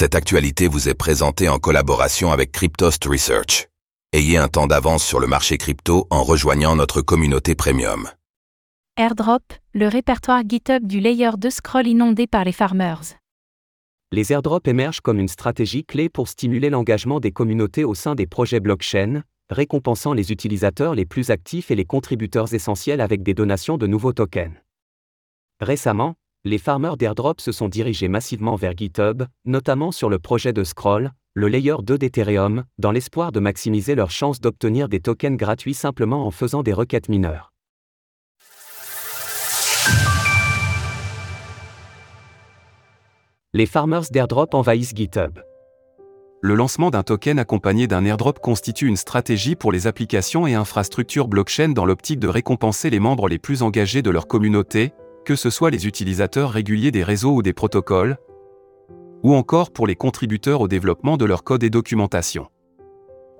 Cette actualité vous est présentée en collaboration avec Cryptost Research. Ayez un temps d'avance sur le marché crypto en rejoignant notre communauté premium. Airdrop, le répertoire GitHub du layer 2 scroll inondé par les farmers. Les airdrops émergent comme une stratégie clé pour stimuler l'engagement des communautés au sein des projets blockchain, récompensant les utilisateurs les plus actifs et les contributeurs essentiels avec des donations de nouveaux tokens. Récemment, les farmers d'airdrop se sont dirigés massivement vers GitHub, notamment sur le projet de Scroll, le layer 2 d'Ethereum, dans l'espoir de maximiser leurs chances d'obtenir des tokens gratuits simplement en faisant des requêtes mineures. Les farmers d'airdrop envahissent GitHub. Le lancement d'un token accompagné d'un airdrop constitue une stratégie pour les applications et infrastructures blockchain dans l'optique de récompenser les membres les plus engagés de leur communauté, que ce soit les utilisateurs réguliers des réseaux ou des protocoles, ou encore pour les contributeurs au développement de leur code et documentation.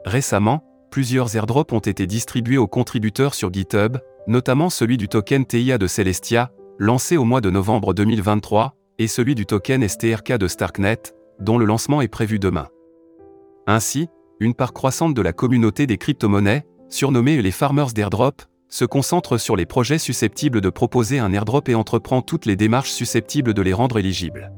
Récemment, plusieurs airdrops ont été distribués aux contributeurs sur GitHub, notamment celui du token TIA de Celestia, lancé au mois de novembre 2023, et celui du token STRK de Starknet, dont le lancement est prévu demain. Ainsi, une part croissante de la communauté des crypto-monnaies, surnommée les farmers d'airdrop, se concentre sur les projets susceptibles de proposer un airdrop et entreprend toutes les démarches susceptibles de les rendre éligibles.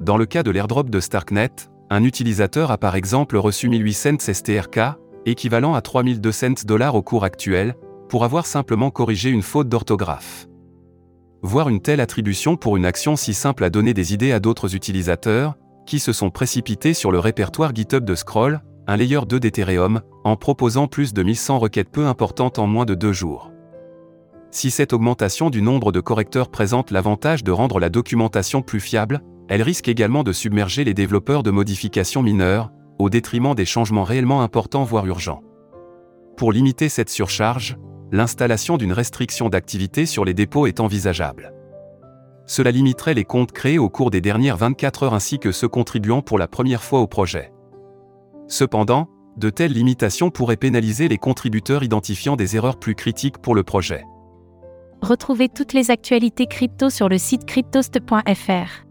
Dans le cas de l'airdrop de Starknet, un utilisateur a par exemple reçu 1800 cents STRK, équivalent à 3200 dollars au cours actuel, pour avoir simplement corrigé une faute d'orthographe. Voir une telle attribution pour une action si simple a donné des idées à d'autres utilisateurs, qui se sont précipités sur le répertoire GitHub de Scroll, un layer 2 d'Ethereum, en proposant plus de 1100 requêtes peu importantes en moins de deux jours. Si cette augmentation du nombre de correcteurs présente l'avantage de rendre la documentation plus fiable, elle risque également de submerger les développeurs de modifications mineures, au détriment des changements réellement importants voire urgents. Pour limiter cette surcharge, l'installation d'une restriction d'activité sur les dépôts est envisageable. Cela limiterait les comptes créés au cours des dernières 24 heures ainsi que ceux contribuant pour la première fois au projet. Cependant, de telles limitations pourraient pénaliser les contributeurs identifiant des erreurs plus critiques pour le projet. Retrouvez toutes les actualités crypto sur le site cryptost.fr.